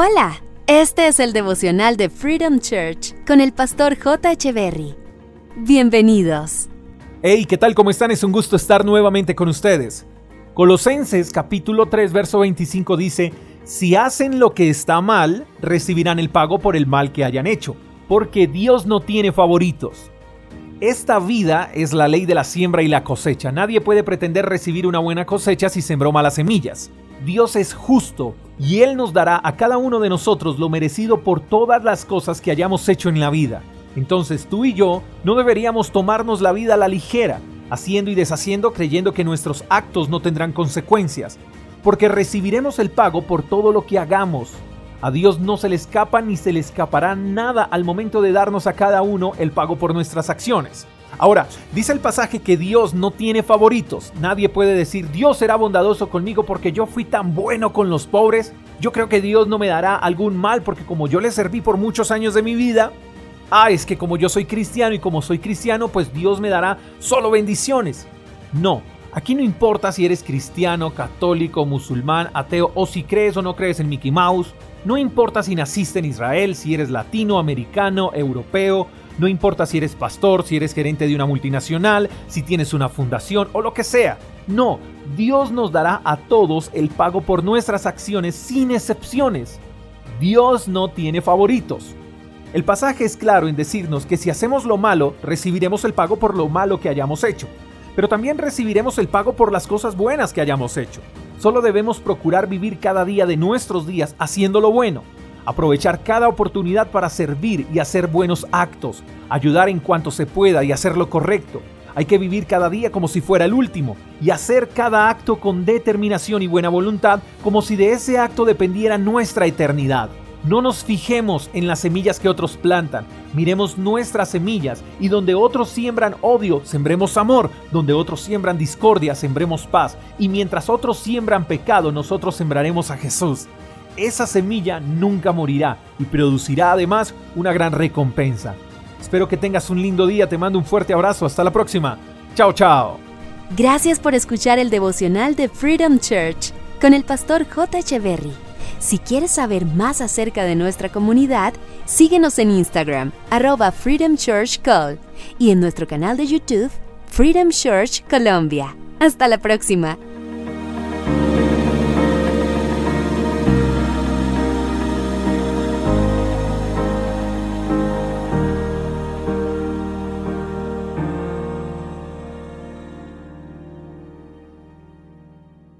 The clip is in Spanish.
Hola, este es el devocional de Freedom Church con el pastor J. Echeverry. Bienvenidos. Hey, ¿qué tal? ¿Cómo están? Es un gusto estar nuevamente con ustedes. Colosenses capítulo 3 verso 25 dice, si hacen lo que está mal, recibirán el pago por el mal que hayan hecho, porque Dios no tiene favoritos. Esta vida es la ley de la siembra y la cosecha. Nadie puede pretender recibir una buena cosecha si sembró malas semillas. Dios es justo y Él nos dará a cada uno de nosotros lo merecido por todas las cosas que hayamos hecho en la vida. Entonces tú y yo no deberíamos tomarnos la vida a la ligera, haciendo y deshaciendo creyendo que nuestros actos no tendrán consecuencias, porque recibiremos el pago por todo lo que hagamos. A Dios no se le escapa ni se le escapará nada al momento de darnos a cada uno el pago por nuestras acciones. Ahora, dice el pasaje que Dios no tiene favoritos. Nadie puede decir, Dios será bondadoso conmigo porque yo fui tan bueno con los pobres. Yo creo que Dios no me dará algún mal porque como yo le serví por muchos años de mi vida, ah, es que como yo soy cristiano y como soy cristiano, pues Dios me dará solo bendiciones. No, aquí no importa si eres cristiano, católico, musulmán, ateo o si crees o no crees en Mickey Mouse. No importa si naciste en Israel, si eres latino, americano, europeo, no importa si eres pastor, si eres gerente de una multinacional, si tienes una fundación o lo que sea. No, Dios nos dará a todos el pago por nuestras acciones sin excepciones. Dios no tiene favoritos. El pasaje es claro en decirnos que si hacemos lo malo, recibiremos el pago por lo malo que hayamos hecho, pero también recibiremos el pago por las cosas buenas que hayamos hecho. Solo debemos procurar vivir cada día de nuestros días haciendo lo bueno aprovechar cada oportunidad para servir y hacer buenos actos, ayudar en cuanto se pueda y hacer lo correcto. Hay que vivir cada día como si fuera el último y hacer cada acto con determinación y buena voluntad como si de ese acto dependiera nuestra eternidad. No nos fijemos en las semillas que otros plantan, miremos nuestras semillas y donde otros siembran odio, sembremos amor, donde otros siembran discordia, sembremos paz. Y mientras otros siembran pecado, nosotros sembraremos a Jesús esa semilla nunca morirá y producirá además una gran recompensa. Espero que tengas un lindo día, te mando un fuerte abrazo, hasta la próxima. Chao, chao. Gracias por escuchar el devocional de Freedom Church con el pastor J. Echeverry. Si quieres saber más acerca de nuestra comunidad, síguenos en Instagram, arroba Freedom Church Call, y en nuestro canal de YouTube, Freedom Church Colombia. Hasta la próxima.